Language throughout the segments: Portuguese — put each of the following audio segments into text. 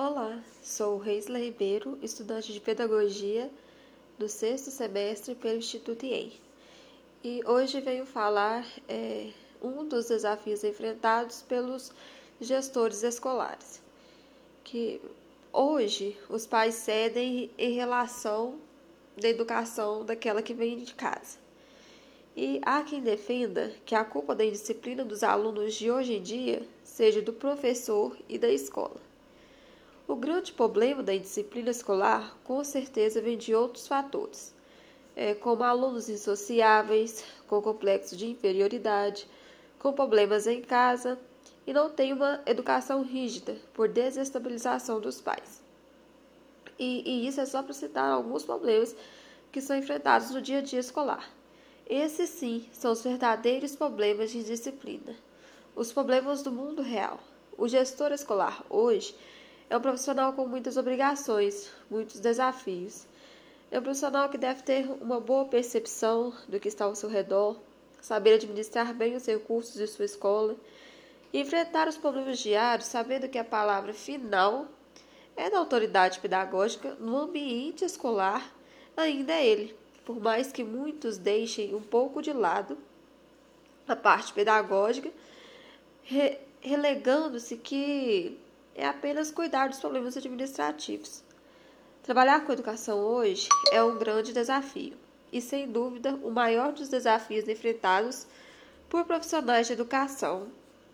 Olá, sou Reisla Ribeiro, estudante de Pedagogia do sexto semestre pelo Instituto IEM. E hoje venho falar é, um dos desafios enfrentados pelos gestores escolares, que hoje os pais cedem em relação da educação daquela que vem de casa. E há quem defenda que a culpa da indisciplina dos alunos de hoje em dia seja do professor e da escola. O grande problema da indisciplina escolar, com certeza, vem de outros fatores, é, como alunos insociáveis, com complexo de inferioridade, com problemas em casa e não tem uma educação rígida por desestabilização dos pais. E, e isso é só para citar alguns problemas que são enfrentados no dia a dia escolar. Esses sim são os verdadeiros problemas de disciplina, os problemas do mundo real. O gestor escolar hoje é um profissional com muitas obrigações, muitos desafios. É um profissional que deve ter uma boa percepção do que está ao seu redor, saber administrar bem os recursos de sua escola e enfrentar os problemas diários, sabendo que a palavra final é da autoridade pedagógica no ambiente escolar, ainda é ele. Por mais que muitos deixem um pouco de lado a parte pedagógica, relegando-se que é apenas cuidar dos problemas administrativos. Trabalhar com educação hoje é um grande desafio e, sem dúvida, o maior dos desafios enfrentados por profissionais de educação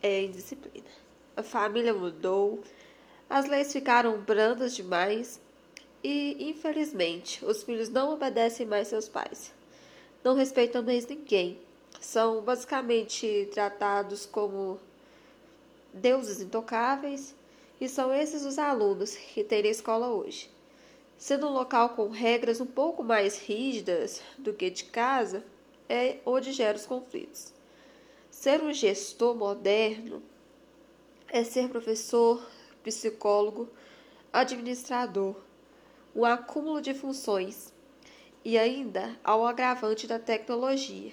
é a indisciplina. A família mudou, as leis ficaram brandas demais e, infelizmente, os filhos não obedecem mais seus pais. Não respeitam mais ninguém. São basicamente tratados como deuses intocáveis e são esses os alunos que têm na escola hoje. Sendo um local com regras um pouco mais rígidas do que de casa, é onde gera os conflitos. Ser um gestor moderno é ser professor, psicólogo, administrador, um acúmulo de funções e ainda ao agravante da tecnologia,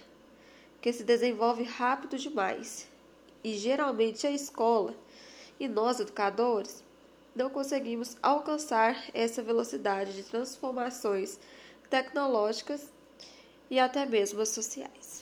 que se desenvolve rápido demais e geralmente a escola e nós, educadores, não conseguimos alcançar essa velocidade de transformações tecnológicas e até mesmo sociais.